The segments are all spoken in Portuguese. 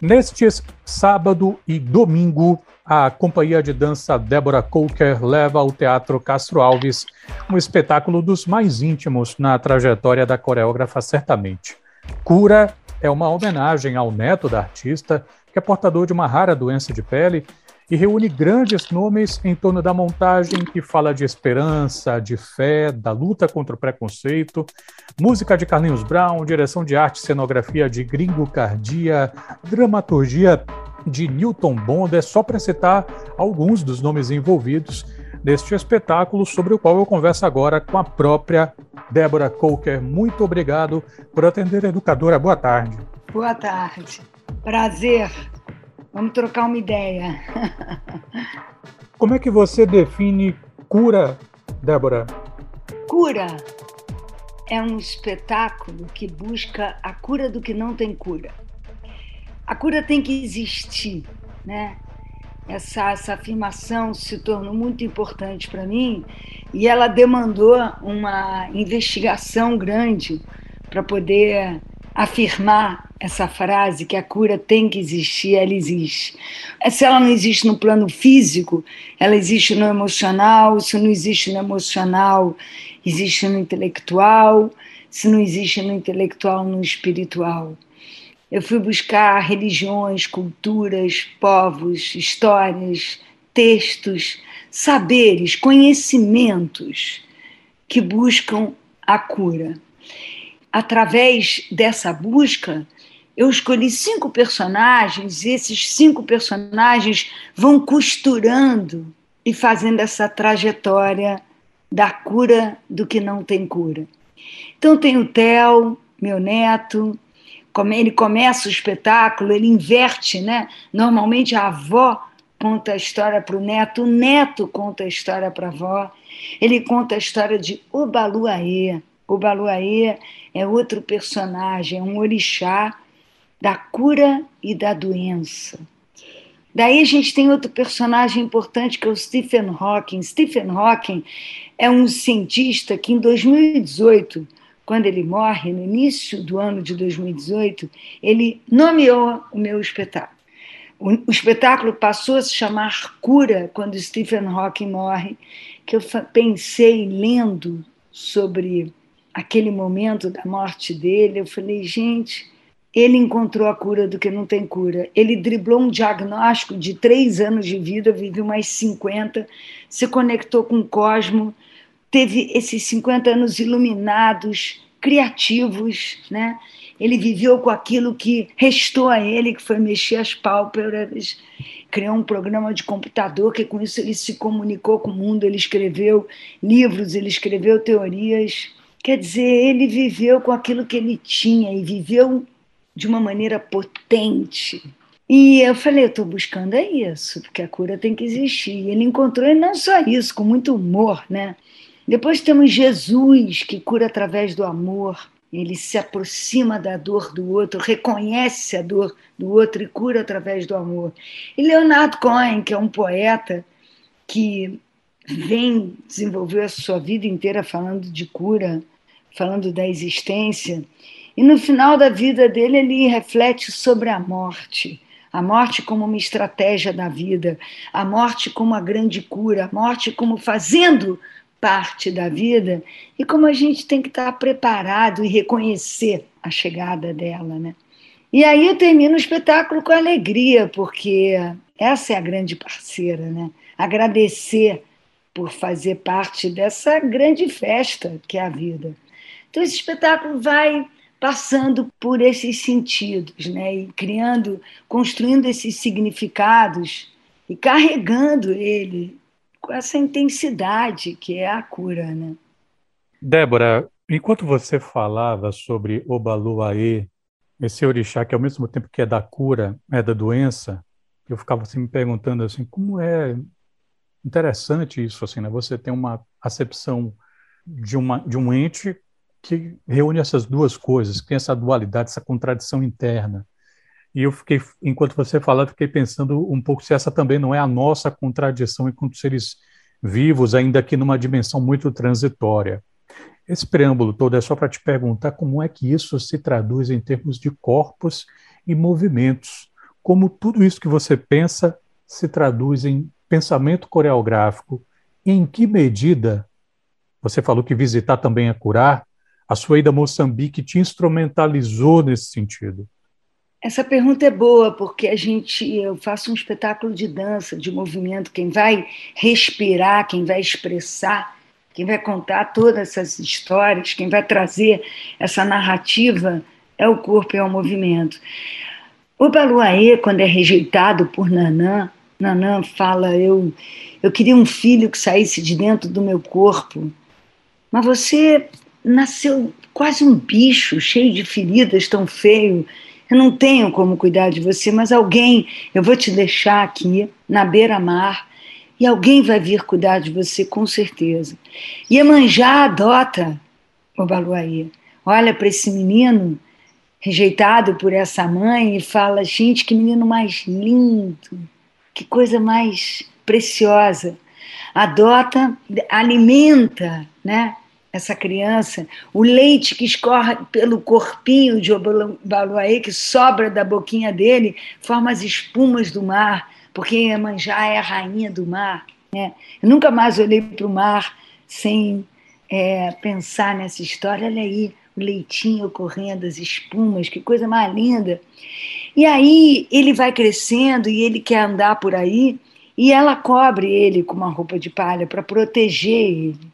Nestes sábado e domingo, a companhia de dança Débora Coker leva ao Teatro Castro Alves um espetáculo dos mais íntimos na trajetória da coreógrafa, certamente. Cura é uma homenagem ao neto da artista, que é portador de uma rara doença de pele e reúne grandes nomes em torno da montagem que fala de esperança, de fé, da luta contra o preconceito, música de Carlinhos Brown, direção de arte e cenografia de Gringo Cardia, dramaturgia de Newton Bond, é só para citar alguns dos nomes envolvidos neste espetáculo, sobre o qual eu converso agora com a própria Débora Coker. Muito obrigado por atender educadora. Boa tarde. Boa tarde. Prazer Vamos trocar uma ideia. Como é que você define cura, Débora? Cura é um espetáculo que busca a cura do que não tem cura. A cura tem que existir, né? Essa, essa afirmação se tornou muito importante para mim e ela demandou uma investigação grande para poder afirmar essa frase que a cura tem que existir, ela existe. Se ela não existe no plano físico, ela existe no emocional, se não existe no emocional, existe no intelectual, se não existe no intelectual, no espiritual. Eu fui buscar religiões, culturas, povos, histórias, textos, saberes, conhecimentos que buscam a cura através dessa busca, eu escolhi cinco personagens e esses cinco personagens vão costurando e fazendo essa trajetória da cura do que não tem cura. Então tem o Theo, meu neto, ele começa o espetáculo, ele inverte, né? Normalmente a avó conta a história para o neto, o neto conta a história para a avó. Ele conta a história de Obaluaê. Obaluaê é outro personagem, é um orixá da cura e da doença. Daí a gente tem outro personagem importante que é o Stephen Hawking. Stephen Hawking é um cientista que em 2018, quando ele morre, no início do ano de 2018, ele nomeou o meu espetáculo. O, espetáculo passou a se chamar Cura quando Stephen Hawking morre, que eu pensei lendo sobre aquele momento da morte dele, eu falei, gente, ele encontrou a cura do que não tem cura. Ele driblou um diagnóstico de três anos de vida, viveu mais 50, se conectou com o cosmo, teve esses 50 anos iluminados, criativos, né? Ele viveu com aquilo que restou a ele, que foi mexer as pálpebras, criou um programa de computador, que com isso ele se comunicou com o mundo, ele escreveu livros, ele escreveu teorias. Quer dizer, ele viveu com aquilo que ele tinha e viveu de uma maneira potente. E eu falei, eu estou buscando é isso, porque a cura tem que existir. E ele encontrou, e não só isso, com muito humor, né? Depois temos Jesus, que cura através do amor. Ele se aproxima da dor do outro, reconhece a dor do outro e cura através do amor. E Leonardo Cohen, que é um poeta que vem desenvolver a sua vida inteira falando de cura, falando da existência, e no final da vida dele ele reflete sobre a morte, a morte como uma estratégia da vida, a morte como a grande cura, a morte como fazendo parte da vida e como a gente tem que estar preparado e reconhecer a chegada dela, né? E aí eu termino o espetáculo com alegria, porque essa é a grande parceira, né? Agradecer por fazer parte dessa grande festa que é a vida. Então, esse espetáculo vai passando por esses sentidos, né? E criando, construindo esses significados e carregando ele com essa intensidade que é a cura, né? Débora, enquanto você falava sobre Obaluaê, esse orixá que ao mesmo tempo que é da cura, é da doença, eu ficava assim me perguntando assim, como é interessante isso assim, né? Você tem uma acepção de uma de um ente que reúne essas duas coisas, que tem essa dualidade, essa contradição interna. E eu fiquei, enquanto você falava, fiquei pensando um pouco se essa também não é a nossa contradição enquanto seres vivos, ainda que numa dimensão muito transitória. Esse preâmbulo todo é só para te perguntar como é que isso se traduz em termos de corpos e movimentos. como tudo isso que você pensa se traduz em pensamento coreográfico, em que medida você falou que visitar também é curar, a sua ida a Moçambique te instrumentalizou nesse sentido? Essa pergunta é boa, porque a gente, eu faço um espetáculo de dança, de movimento, quem vai respirar, quem vai expressar, quem vai contar todas essas histórias, quem vai trazer essa narrativa é o corpo, é o movimento. O Baluaê, quando é rejeitado por Nanã, Nanã fala: eu, eu queria um filho que saísse de dentro do meu corpo, mas você nasceu quase um bicho, cheio de feridas, tão feio eu não tenho como cuidar de você, mas alguém, eu vou te deixar aqui na beira-mar e alguém vai vir cuidar de você com certeza. Iemanjá adota o Baluaí. Olha para esse menino rejeitado por essa mãe e fala: gente, que menino mais lindo, que coisa mais preciosa. Adota, alimenta, né? Essa criança, o leite que escorre pelo corpinho de Obaluaê, que sobra da boquinha dele, forma as espumas do mar, porque Iemanjá é a rainha do mar. Né? Eu nunca mais olhei para o mar sem é, pensar nessa história. Olha aí, o leitinho correndo, as espumas, que coisa mais linda. E aí ele vai crescendo e ele quer andar por aí, e ela cobre ele com uma roupa de palha para proteger ele.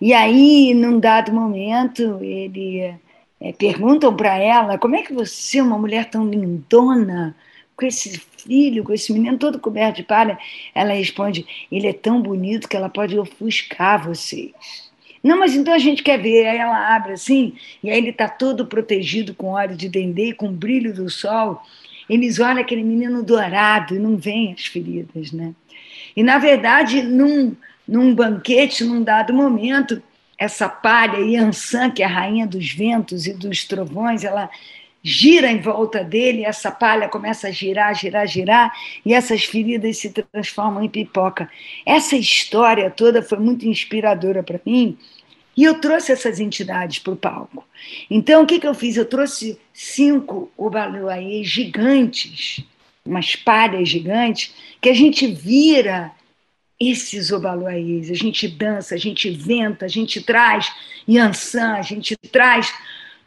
E aí, num dado momento, ele é, perguntam para ela como é que você, uma mulher tão lindona, com esse filho, com esse menino todo coberto de palha, ela responde: ele é tão bonito que ela pode ofuscar vocês. Não, mas então a gente quer ver. Aí ela abre assim, e aí ele está todo protegido com óleo de dendê, com o brilho do sol. Eles olham aquele menino dourado e não veem as feridas, né? E na verdade, num, num banquete, num dado momento, essa palha, Yansan, que é a rainha dos ventos e dos trovões, ela gira em volta dele, essa palha começa a girar, girar, girar, e essas feridas se transformam em pipoca. Essa história toda foi muito inspiradora para mim, e eu trouxe essas entidades para o palco. Então, o que, que eu fiz? Eu trouxe cinco Obaluaiê gigantes, umas palhas gigantes, que a gente vira esses obaluaiês. A gente dança, a gente venta, a gente traz Yansan, a gente traz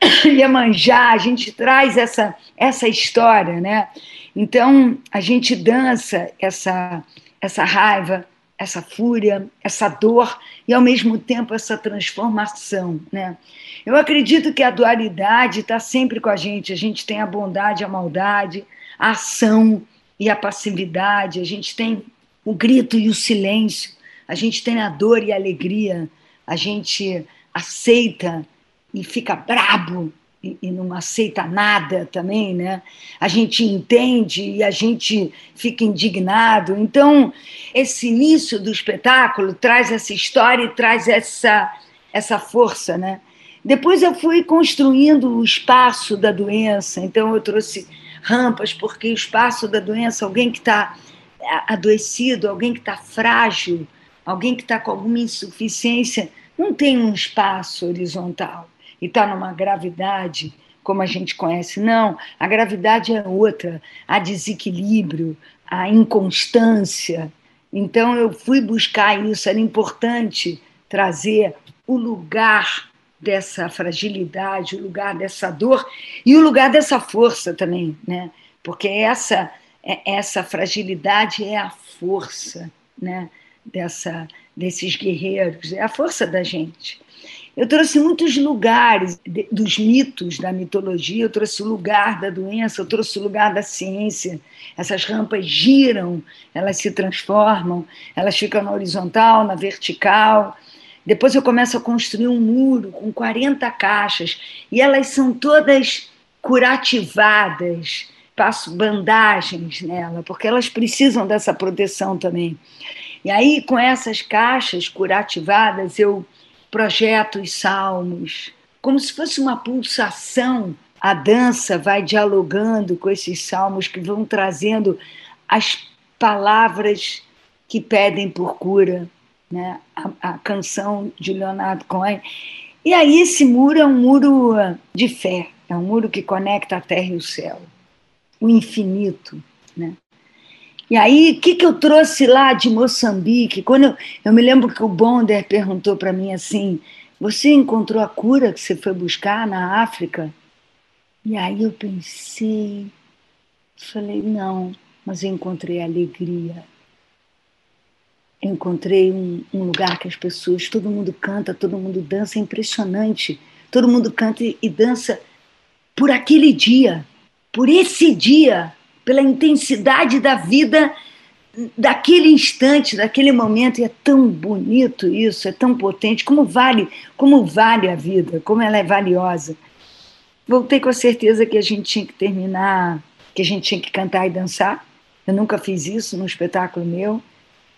Iemanjá, a gente traz essa, essa história, né? Então, a gente dança essa, essa raiva, essa fúria, essa dor e, ao mesmo tempo, essa transformação, né? Eu acredito que a dualidade está sempre com a gente. A gente tem a bondade, a maldade, a ação e a passividade. A gente tem o grito e o silêncio, a gente tem a dor e a alegria, a gente aceita e fica brabo e, e, não aceita nada também, né? A gente entende e a gente fica indignado. Então, esse início do espetáculo traz essa história e traz essa, essa força, né? Depois eu fui construindo o espaço da doença, então eu trouxe rampas, porque o espaço da doença, alguém que está adoecido, alguém que está frágil, alguém que está com alguma insuficiência, não tem um espaço horizontal e está numa gravidade como a gente conhece. Não, a gravidade é outra, há desequilíbrio, há inconstância. Então eu fui buscar isso, era importante trazer o lugar dessa fragilidade, o lugar dessa dor e o lugar dessa força também, né? Porque essa essa fragilidade é a força né, dessa, desses guerreiros, é a força da gente. Eu trouxe muitos lugares dos mitos da mitologia, eu trouxe o lugar da doença, eu trouxe o lugar da ciência. Essas rampas giram, elas se transformam, elas ficam na horizontal, na vertical. Depois eu começo a construir um muro com 40 caixas e elas são todas curativadas, passo bandagens nela, porque elas precisam dessa proteção também. E aí, com essas caixas curativadas, eu projeto os salmos, como se fosse uma pulsação. A dança vai dialogando com esses salmos que vão trazendo as palavras que pedem por cura, né? a, a canção de Leonardo Cohen. E aí, esse muro é um muro de fé, é um muro que conecta a terra e o céu. O infinito, né? E aí, o que, que eu trouxe lá de Moçambique? Quando eu, eu me lembro que o Bonder perguntou para mim assim: Você encontrou a cura que você foi buscar na África? E aí eu pensei, falei: Não, mas eu encontrei alegria. Eu encontrei um, um, lugar que as pessoas, todo mundo canta, todo mundo dança, é impressionante. Todo mundo canta e, e dança por aquele dia, por esse dia, pela intensidade da vida daquele instante, daquele momento, e é tão bonito isso, é tão potente, como vale, como vale a vida, como ela é valiosa. Voltei com a certeza que a gente tinha que terminar, que a gente tinha que cantar e dançar. Eu nunca fiz isso num espetáculo meu.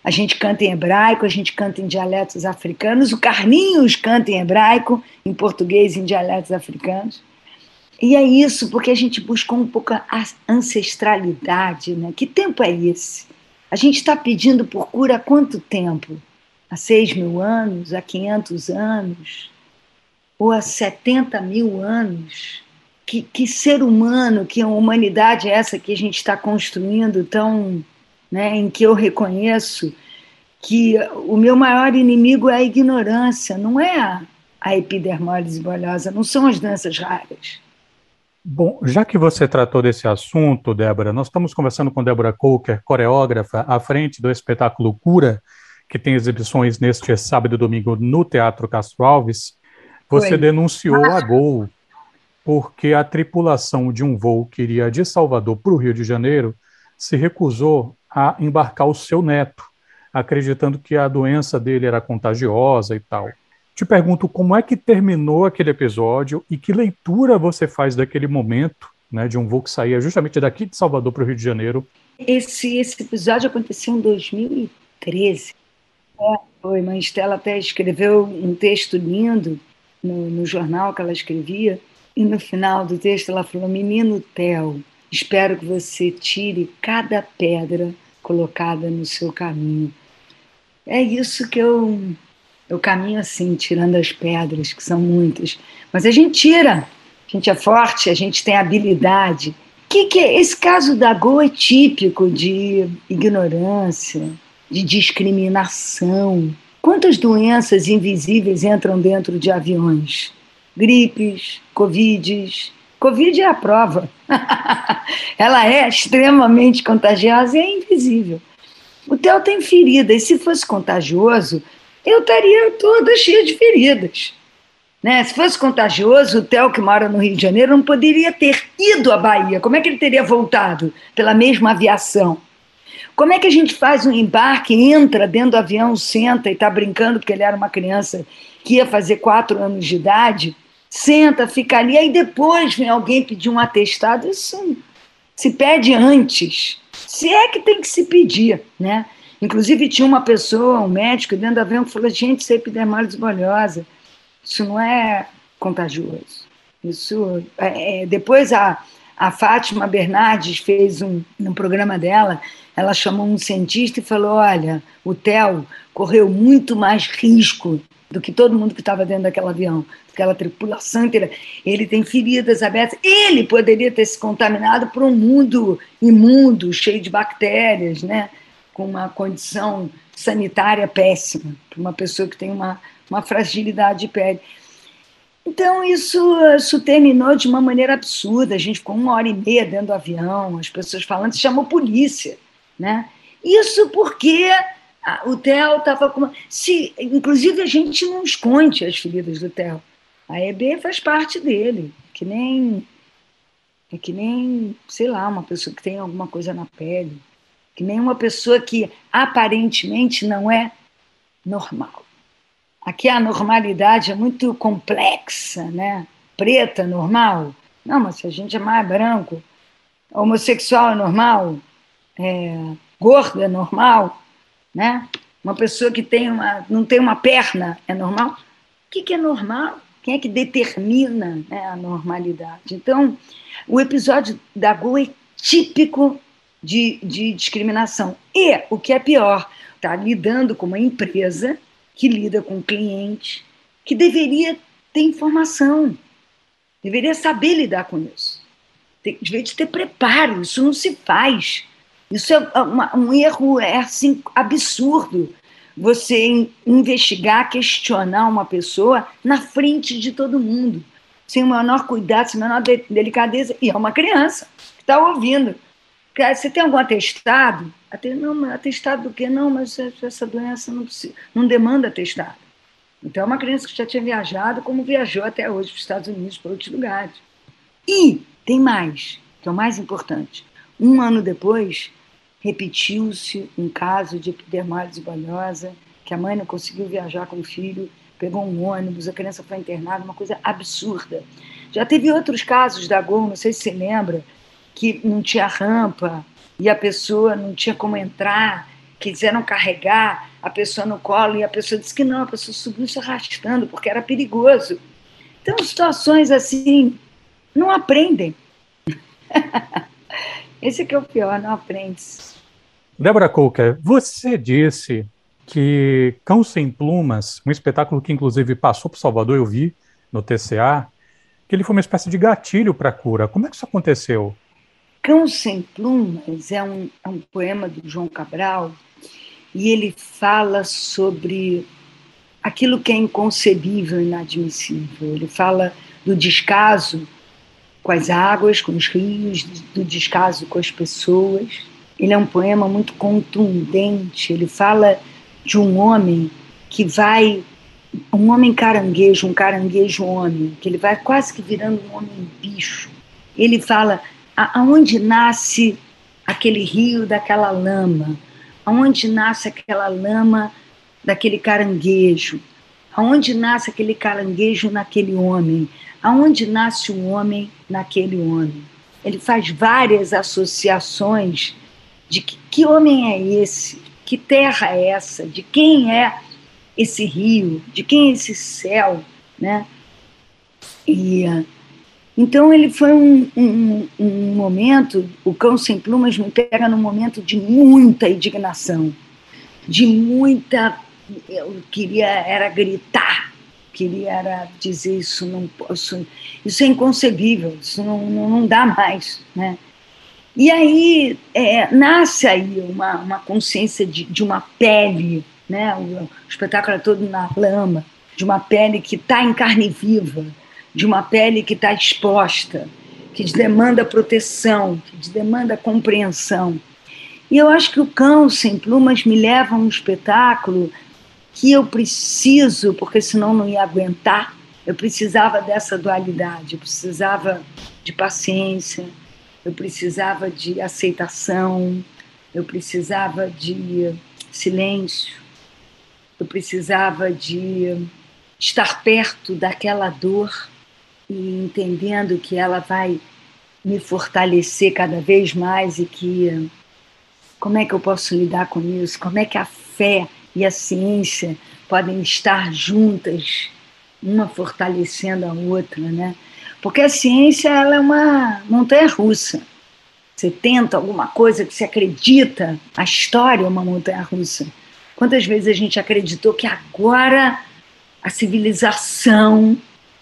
A gente canta em hebraico, a gente canta em dialetos africanos, o Carlinhos canta em hebraico, em português, em dialetos africanos. E é isso, porque a gente buscou um pouco a ancestralidade, né? Que tempo é esse? A gente está pedindo por cura há quanto tempo? Há 6 mil anos? Há 500 anos? Ou há 70 mil anos? Que, que ser humano, que humanidade é essa que a gente está construindo tão, né, em que eu reconheço que o meu maior inimigo é a ignorância, não é a, a epidermólise bolhosa, não são as doenças raras. Bom, já que você tratou desse assunto, Débora, nós estamos conversando com Débora Coker, coreógrafa, à frente do espetáculo Cura, que tem exibições neste sábado e domingo no Teatro Castro Alves. Você Oi. denunciou a Gol porque a tripulação de um voo que iria de Salvador para o Rio de Janeiro se recusou a embarcar o seu neto, acreditando que a doença dele era contagiosa e tal. Te pergunto como é que terminou aquele episódio e que leitura você faz daquele momento, né, de um voo que saía justamente daqui de Salvador para o Rio de Janeiro. Esse, esse episódio aconteceu em 2013. É, foi, mas Estela até escreveu um texto lindo no, no jornal que ela escrevia, e no final do texto ela falou: Menino Theo, espero que você tire cada pedra colocada no seu caminho. É isso que eu eu caminho assim, tirando as pedras, que são muitas. Mas a gente tira. A gente é forte, a gente tem habilidade. Que, que é? Esse caso da Go é típico de ignorância, de discriminação. Quantas doenças invisíveis entram dentro de aviões? Gripes, Covides. Covid é a prova. Ela é extremamente contagiosa e é invisível. O Theo tem ferida, e se fosse contagioso, eu estaria toda cheia de feridas. Né? Se fosse contagioso, o Theo, que mora no Rio de Janeiro, não poderia ter ido à Bahia. Como é que ele teria voltado pela mesma aviação? Como é que a gente faz um embarque, entra dentro do avião, senta e está brincando, porque ele era uma criança que ia fazer quatro anos de idade, senta, fica ali, aí depois vem alguém pedir um atestado, isso se pede antes. Se é que tem que se pedir, né? Inclusive, tinha uma pessoa, um médico, dentro avião, que falou: gente, isso é epidermólise bolhosa. Isso não é contagioso. Isso, é, é, depois, a, a Fátima Bernardes fez um, no programa dela, ela chamou um cientista e falou: olha, o Theo correu muito mais risco do que todo mundo que estava dentro daquele avião, aquela tripulação inteira. Ele tem feridas abertas. Ele poderia ter se contaminado por um mundo imundo, cheio de bactérias, né? Com uma condição sanitária péssima, para uma pessoa que tem uma, uma fragilidade de pele. Então, isso, isso terminou de uma maneira absurda. A gente ficou uma hora e meia dentro do avião, as pessoas falando, chamou polícia. Né? Isso porque o Theo estava com. Se, inclusive, a gente não esconde as feridas do Theo. A EB faz parte dele, que nem. É que nem, sei lá, uma pessoa que tem alguma coisa na pele que nenhuma pessoa que aparentemente não é normal. Aqui a normalidade é muito complexa, né? Preta, normal. Não, mas se a gente é mais branco, homossexual é normal, é, gordo é normal, né? Uma pessoa que tem uma, não tem uma perna é normal. O que, que é normal? Quem é que determina né, a normalidade? Então, o episódio da Go é típico de, de discriminação. E, o que é pior, está lidando com uma empresa que lida com um cliente que deveria ter informação, deveria saber lidar com isso. tem, devia de ter preparo, isso não se faz. Isso é uma, um erro é assim, absurdo. Você investigar, questionar uma pessoa na frente de todo mundo, sem o menor cuidado, sem a menor delicadeza, e é uma criança que está ouvindo. Você tem algum atestado? Não, atestado do que? Não, mas essa doença não, precisa, não demanda atestado. Então, é uma criança que já tinha viajado, como viajou até hoje para os Estados Unidos, para outros lugares. E tem mais, que é o mais importante. Um ano depois, repetiu-se um caso de epidermólise bolhosa, que a mãe não conseguiu viajar com o filho, pegou um ônibus, a criança foi internada, uma coisa absurda. Já teve outros casos da Gol, não sei se você lembra, que não tinha rampa e a pessoa não tinha como entrar, quiseram carregar a pessoa no colo e a pessoa disse que não, a pessoa subiu se arrastando porque era perigoso. Então, situações assim, não aprendem. Esse é que é o pior, não aprende. Débora Coker, você disse que Cão Sem Plumas, um espetáculo que inclusive passou por Salvador, eu vi no TCA, que ele foi uma espécie de gatilho para a cura. Como é que isso aconteceu? Cão Sem Plumas é um, é um poema do João Cabral e ele fala sobre aquilo que é inconcebível e inadmissível. Ele fala do descaso com as águas, com os rios, do descaso com as pessoas. Ele é um poema muito contundente. Ele fala de um homem que vai um homem caranguejo, um caranguejo homem, que ele vai quase que virando um homem bicho. Ele fala aonde nasce aquele rio daquela lama, aonde nasce aquela lama daquele caranguejo, aonde nasce aquele caranguejo naquele homem, aonde nasce o um homem naquele homem. Ele faz várias associações de que, que homem é esse, que terra é essa, de quem é esse rio, de quem é esse céu, né? E então ele foi um, um, um, momento, o Cão Sem Plumas me pega num momento de muita indignação, de muita, eu queria era gritar, queria era dizer isso não posso, isso é inconcebível, isso não, não, não dá mais, né? E aí é, nasce aí uma, uma consciência de, de uma pele, né? O, o espetáculo é todo na lama, de uma pele que está em carne viva, de uma pele que está exposta, que demanda proteção, que demanda compreensão. E eu acho que o Cão Sem Plumas me leva a um espetáculo que eu preciso, porque senão não ia aguentar, eu precisava dessa dualidade, eu precisava de paciência, eu precisava de aceitação, eu precisava de silêncio, eu precisava de estar perto daquela dor e entendendo que ela vai me fortalecer cada vez mais e que como é que eu posso lidar com isso? Como é que a fé e a ciência podem estar juntas, uma fortalecendo a outra, né? Porque a ciência ela é uma montanha russa. Você tenta alguma coisa que você acredita, a história é uma montanha russa. Quantas vezes a gente acreditou que agora a civilização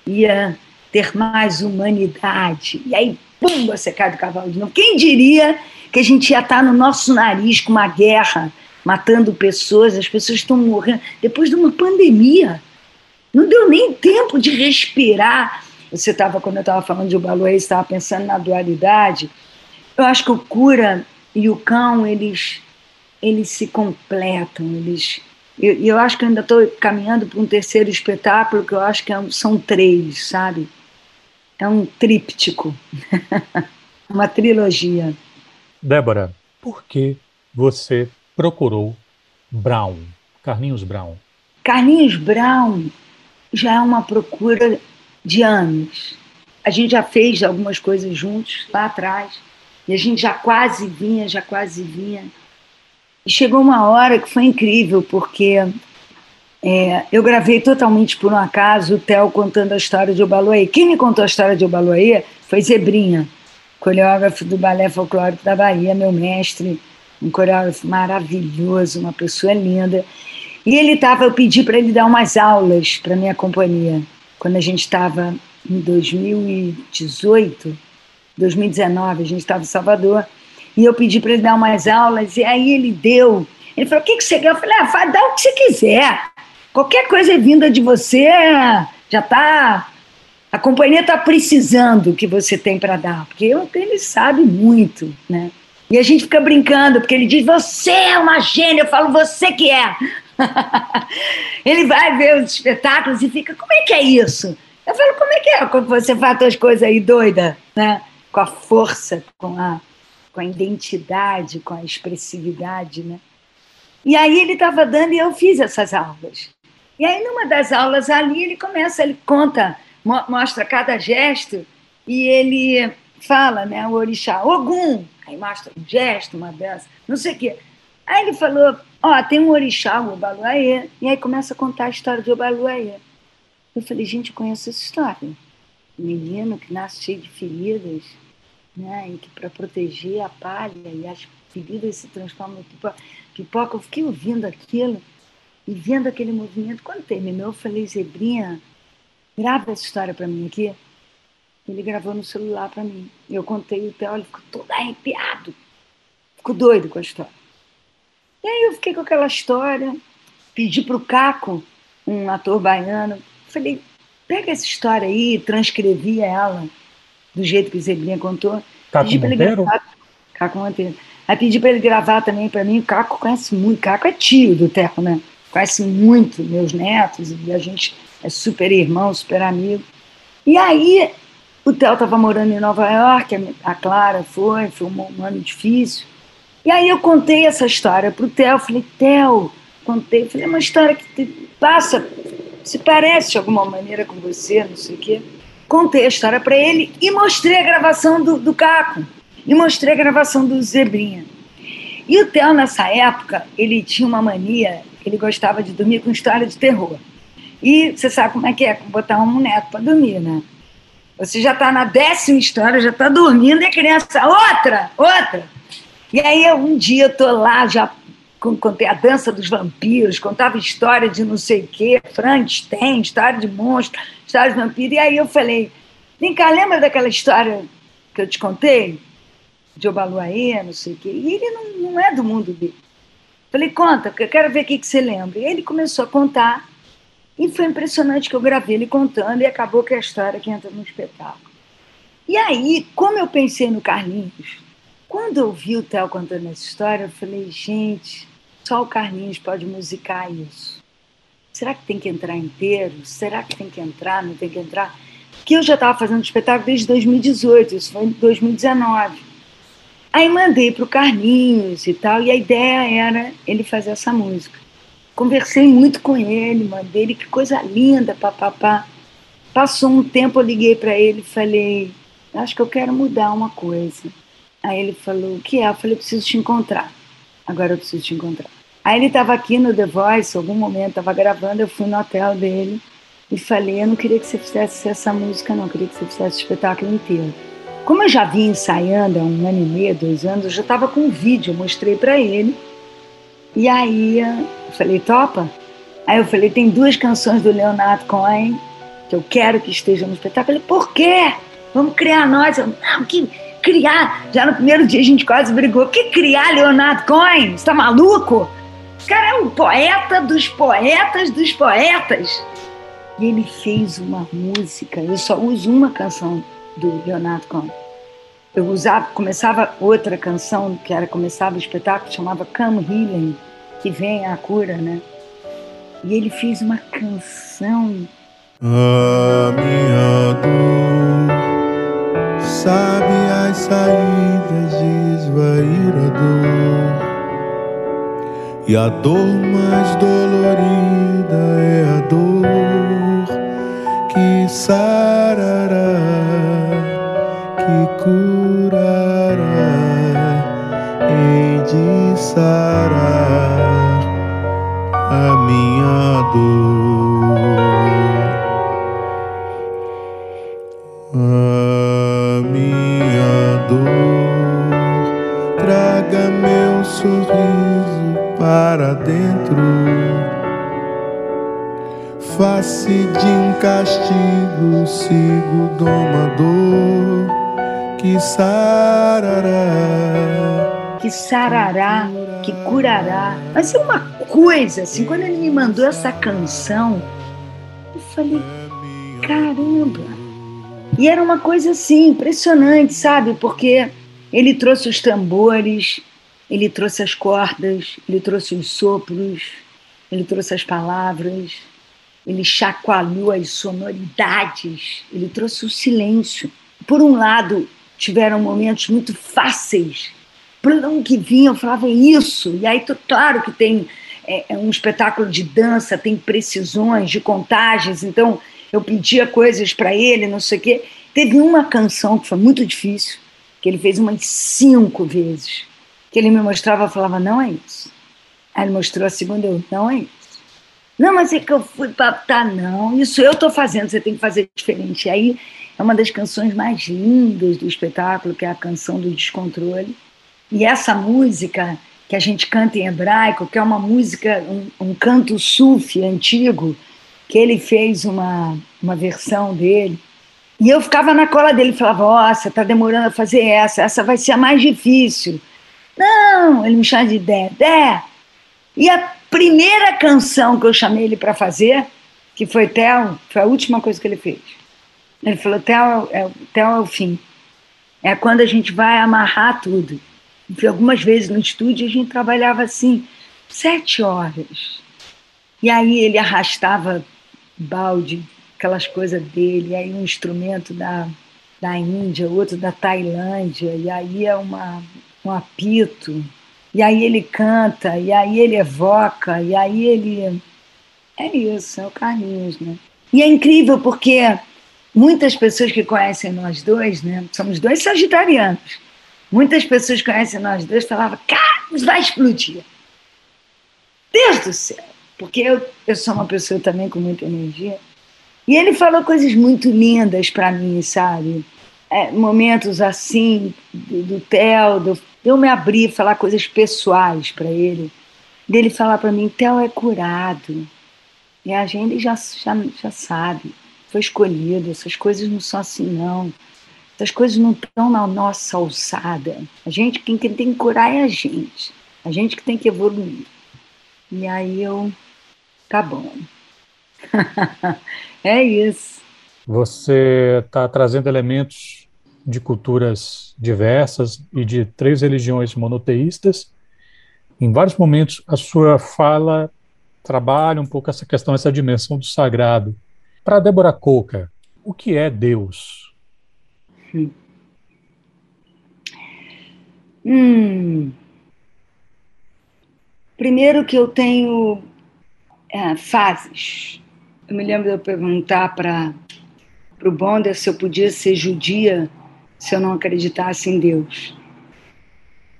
ia ter mais humanidade. E aí, pum, você cai do cavalo de novo. Quem diria que a gente ia estar no nosso nariz com uma guerra, matando pessoas, as pessoas estão morrendo, depois de uma pandemia. Não deu nem tempo de respirar. Você estava, quando eu estava falando de Ubaloei, estava pensando na dualidade. Eu acho que o cura e o cão, eles, eles se completam, eles e eu, eu, acho que ainda estou caminhando para um terceiro espetáculo, que eu acho que é são três, sabe? É um tríptico, uma trilogia. Débora, por que você procurou Brown, Carlinhos Brown? Carlinhos Brown já é uma procura de anos. A gente já fez algumas coisas juntos lá atrás, e a gente já quase vinha, já quase vinha. E chegou uma hora que foi incrível, porque é, eu gravei totalmente por um acaso o Theo contando a história de Obaloaí. Quem me contou a história de Obaloaí foi Zebrinha, coreógrafo do Balé Folclórico da Bahia, meu mestre, um coreógrafo maravilhoso, uma pessoa linda. E ele estava, eu pedi para ele dar umas aulas para minha companhia, quando a gente estava em 2018. 2019, a gente estava em Salvador, e eu pedi para ele dar umas aulas, e aí ele deu. Ele falou: O que, que você quer? Eu falei: Ah, dá o que você quiser. Qualquer coisa vinda de você já está. A companhia está precisando do que você tem para dar, porque ele sabe muito, né? E a gente fica brincando, porque ele diz: Você é uma gênia. Eu falo: Você que é. ele vai ver os espetáculos e fica: Como é que é isso? Eu falo: Como é que é quando você faz as coisas aí doida, né? Com a força, com a, com a identidade, com a expressividade, né? E aí ele estava dando e eu fiz essas aulas. E aí, numa das aulas ali, ele começa, ele conta, mostra cada gesto e ele fala, né, o orixá, Ogum, aí mostra um gesto, uma dança, não sei o quê. Aí ele falou, ó, oh, tem um orixá, o Obaluaê, e aí começa a contar a história de Obaluaê. Eu falei, gente, eu conheço essa história. Menino que nasce cheio de feridas, né, e que para proteger a palha e as feridas se transformam em pipoca. Eu fiquei ouvindo aquilo e vendo aquele movimento. Quando terminou, eu falei, Zebrinha, grava essa história para mim aqui. Ele gravou no celular para mim. Eu contei o Theo, ele ficou todo arrepiado. Ficou doido com a história. E aí eu fiquei com aquela história, pedi para o Caco, um ator baiano, falei, pega essa história aí, transcrevi ela do jeito que o Zebrinha contou. Caco pedi Monteiro? Ele gravar, Caco Monteiro. Aí pedi para ele gravar também para mim. O Caco conhece muito. Caco é tio do Teco, né? Conhece muito meus netos e a gente é super irmão, super amigo. E aí o Theo estava morando em Nova York, a Clara foi, foi um ano difícil. E aí eu contei essa história para o Theo. Falei, Theo, contei. Falei, é uma história que passa, se parece de alguma maneira com você, não sei o quê. Contei a história para ele e mostrei a gravação do, do Caco e mostrei a gravação do Zebrinha. E o Theo, nessa época, ele tinha uma mania, ele gostava de dormir com história de terror. E você sabe como é que é, botar um neto para dormir, né? Você já está na décima história, já está dormindo e a criança, outra, outra. E aí um dia eu tô lá, já contei a dança dos vampiros, contava história de não sei o quê, Frankenstein, história de monstro, história de vampiro. E aí eu falei, vem cá, lembra daquela história que eu te contei? de Obaluaê, não sei o quê. E ele não, não é do mundo dele. Falei, conta, porque eu quero ver o que, você lembra. E ele começou a contar, e foi impressionante que eu gravei ele contando, e acabou que é a história que entra no espetáculo. E aí, como eu pensei no Carlinhos, quando eu vi o Theo contando essa história, eu falei, gente, só o Carlinhos pode musicar isso. Será que tem que entrar inteiro? Será que tem que entrar? Não tem que entrar? Que eu já estava fazendo espetáculo desde 2018, isso foi em 2019. Aí mandei para o Carlinhos e tal, e a ideia era ele fazer essa música. Conversei muito com ele, mandei ele, que coisa linda, papapá. Passou um tempo, eu liguei para ele e falei, acho que eu quero mudar uma coisa. Aí ele falou, o que é? Eu falei, eu preciso te encontrar. Agora eu preciso te encontrar. Aí ele estava aqui no The Voice, algum momento, estava gravando, eu fui no hotel dele e falei, eu não queria que você fizesse essa música, não, eu queria que você fizesse o espetáculo inteiro. Como eu já vinha ensaiando há um ano e meio, dois anos, eu já estava com um vídeo, mostrei para ele. E aí eu falei, topa? Aí eu falei, tem duas canções do Leonardo Cohen que eu quero que estejam no espetáculo. Ele, por quê? Vamos criar nós. Eu, não, que criar? Já no primeiro dia a gente quase brigou. Que criar Leonardo Cohen? Você tá maluco? O cara é um poeta dos poetas dos poetas. E ele fez uma música, eu só uso uma canção do Leonardo Cohen. Eu usava, começava outra canção que era começava o espetáculo chamava Come Healing, que vem a cura, né? E ele fez uma canção. A minha dor sabe as saídas de esvair a dor. E a dor mais dolorida é a dor que sarará sarar a minha dor. A minha dor traga meu sorriso para dentro. Face de um castigo, sigo domador que sarará, que sarará, que curará. Mas é uma coisa, assim, quando ele me mandou essa canção, eu falei, caramba! E era uma coisa assim, impressionante, sabe? Porque ele trouxe os tambores, ele trouxe as cordas, ele trouxe os sopros, ele trouxe as palavras, ele chacoalhou as sonoridades, ele trouxe o silêncio. Por um lado, tiveram momentos muito fáceis, plano que vinha, eu falava isso, e aí, claro que tem é, é um espetáculo de dança, tem precisões de contagens, então eu pedia coisas para ele, não sei o quê. Teve uma canção que foi muito difícil, que ele fez umas cinco vezes, que ele me mostrava e falava, não é isso. Aí ele mostrou a segunda, eu, não é isso. Não, mas é que eu fui para tá, não, isso eu estou fazendo, você tem que fazer diferente. E aí é uma das canções mais lindas do espetáculo, que é a canção do descontrole. E essa música que a gente canta em hebraico, que é uma música, um, um canto sufi antigo, que ele fez uma, uma versão dele. E eu ficava na cola dele, falava, nossa, está demorando a fazer essa, essa vai ser a mais difícil. Não, ele me chama de Dé, Dé. E a primeira canção que eu chamei ele para fazer, que foi Theo, foi a última coisa que ele fez. Ele falou: Theo é, Theo é o fim. É quando a gente vai amarrar tudo. Algumas vezes no estúdio a gente trabalhava assim, sete horas. E aí ele arrastava balde, aquelas coisas dele, aí um instrumento da, da Índia, outro da Tailândia, e aí é uma, um apito e aí ele canta, e aí ele evoca, e aí ele. É isso, é o Carlinhos, né? E é incrível porque muitas pessoas que conhecem nós dois, né? Somos dois sagitarianos. Muitas pessoas conhecem nós dois falavam, Carlos, vai explodir. Deus do céu! Porque eu, eu sou uma pessoa também com muita energia. E ele falou coisas muito lindas para mim, sabe? É, momentos assim, do, do Theo, do eu me abrir, falar coisas pessoais para ele, dele falar para mim, Theo é curado. E a gente já, já, já sabe, foi escolhido, essas coisas não são assim não. Essas coisas não estão na nossa alçada. A gente, quem, quem tem que curar é a gente. A gente que tem que evoluir. E aí eu, tá bom. é isso. Você está trazendo elementos de culturas diversas e de três religiões monoteístas. Em vários momentos, a sua fala trabalha um pouco essa questão, essa dimensão do sagrado. Para Débora Coca, o que é Deus? Hum. Primeiro que eu tenho é, fases. Eu me lembro de eu perguntar para o Bonda se eu podia ser judia se eu não acreditasse em Deus.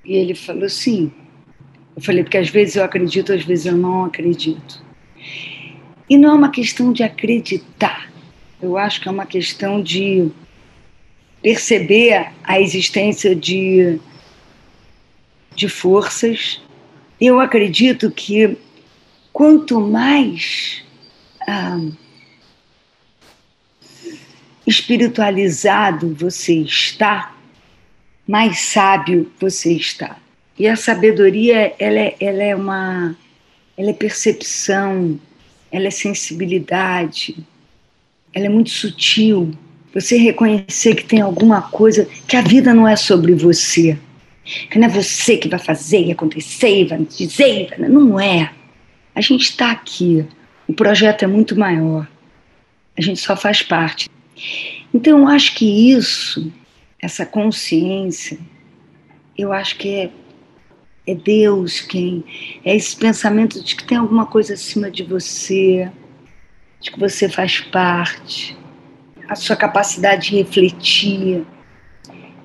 E ele falou sim. Eu falei, porque às vezes eu acredito, às vezes eu não acredito. E não é uma questão de acreditar. Eu acho que é uma questão de perceber a existência de, de forças. Eu acredito que quanto mais ah, espiritualizado você está, mais sábio você está. E a sabedoria, ela é, ela é uma, ela é percepção, ela é sensibilidade, ela é muito sutil. Você reconhecer que tem alguma coisa, que a vida não é sobre você, que não é você que vai fazer e acontecer, e vai dizer, não é. A gente está aqui, o projeto é muito maior, a gente só faz parte. Então, eu acho que isso, essa consciência, eu acho que é, é Deus quem. É esse pensamento de que tem alguma coisa acima de você, de que você faz parte, a sua capacidade de refletir,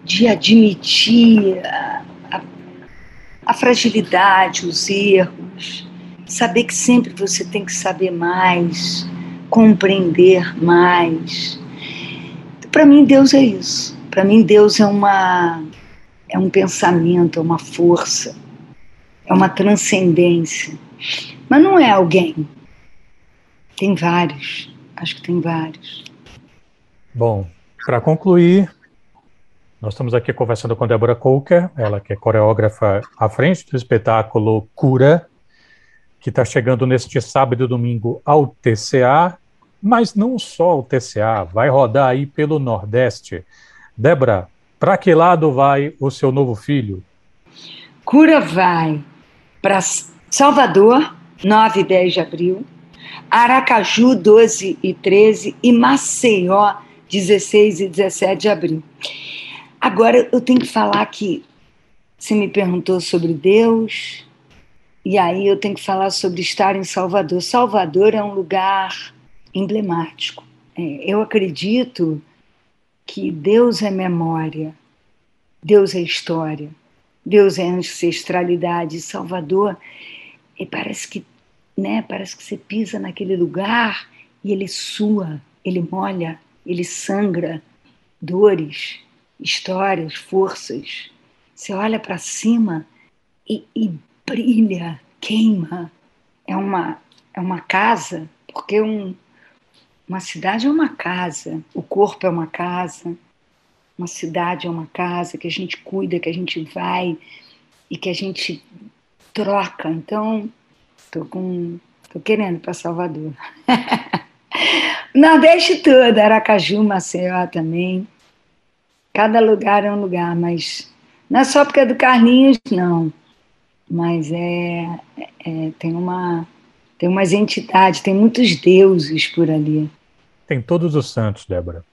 de admitir a, a, a fragilidade, os erros, saber que sempre você tem que saber mais, compreender mais para mim, Deus é isso. Para mim, Deus é uma é um pensamento, é uma força, é uma transcendência. Mas não é alguém. Tem vários. Acho que tem vários. Bom, para concluir, Nós estamos aqui conversando com Débora Coker, ela que é coreógrafa à frente do espetáculo Cura, que está chegando neste sábado e domingo ao TCA, mas não só ao TCA, vai rodar aí pelo Nordeste. Débora, para que lado vai o seu novo filho? Cura vai para Salvador, 9 e 10 de abril, Aracaju, 12 e 13 e Maceió, 16 e 17 de abril. Agora, eu tenho que falar que você me perguntou sobre Deus, e aí eu tenho que falar sobre estar em Salvador. Salvador é um lugar emblemático. É, eu acredito que Deus é memória, Deus é história, Deus é ancestralidade. Salvador, e parece que, né, parece que você pisa naquele lugar e ele sua, ele molha, ele sangra dores, histórias, forças. Você olha para cima e, e, brilha, queima. É uma, é uma casa, porque um, uma cidade é uma casa, o corpo é uma casa, uma cidade é uma casa que a gente cuida, que a gente vai e que a gente troca. Então, tô com, tô querendo para Salvador. Nordeste todo, Aracaju, Maceió também. Cada lugar é um lugar, mas não é só porque é do Carlinhos, não. Mas é, é tem uma tem umas entidades, tem muitos deuses por ali. Tem todos os santos, Débora.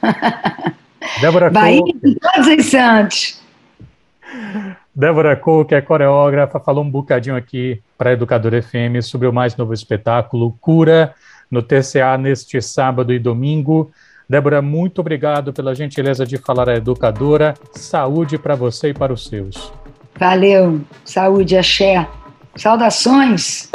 Débora Bahia, todos os santos. Débora Cole, que é coreógrafa, falou um bocadinho aqui para a Educadora FM sobre o mais novo espetáculo Cura, no TCA neste sábado e domingo. Débora, muito obrigado pela gentileza de falar à educadora. Saúde para você e para os seus. Valeu, saúde, axé. Saudações.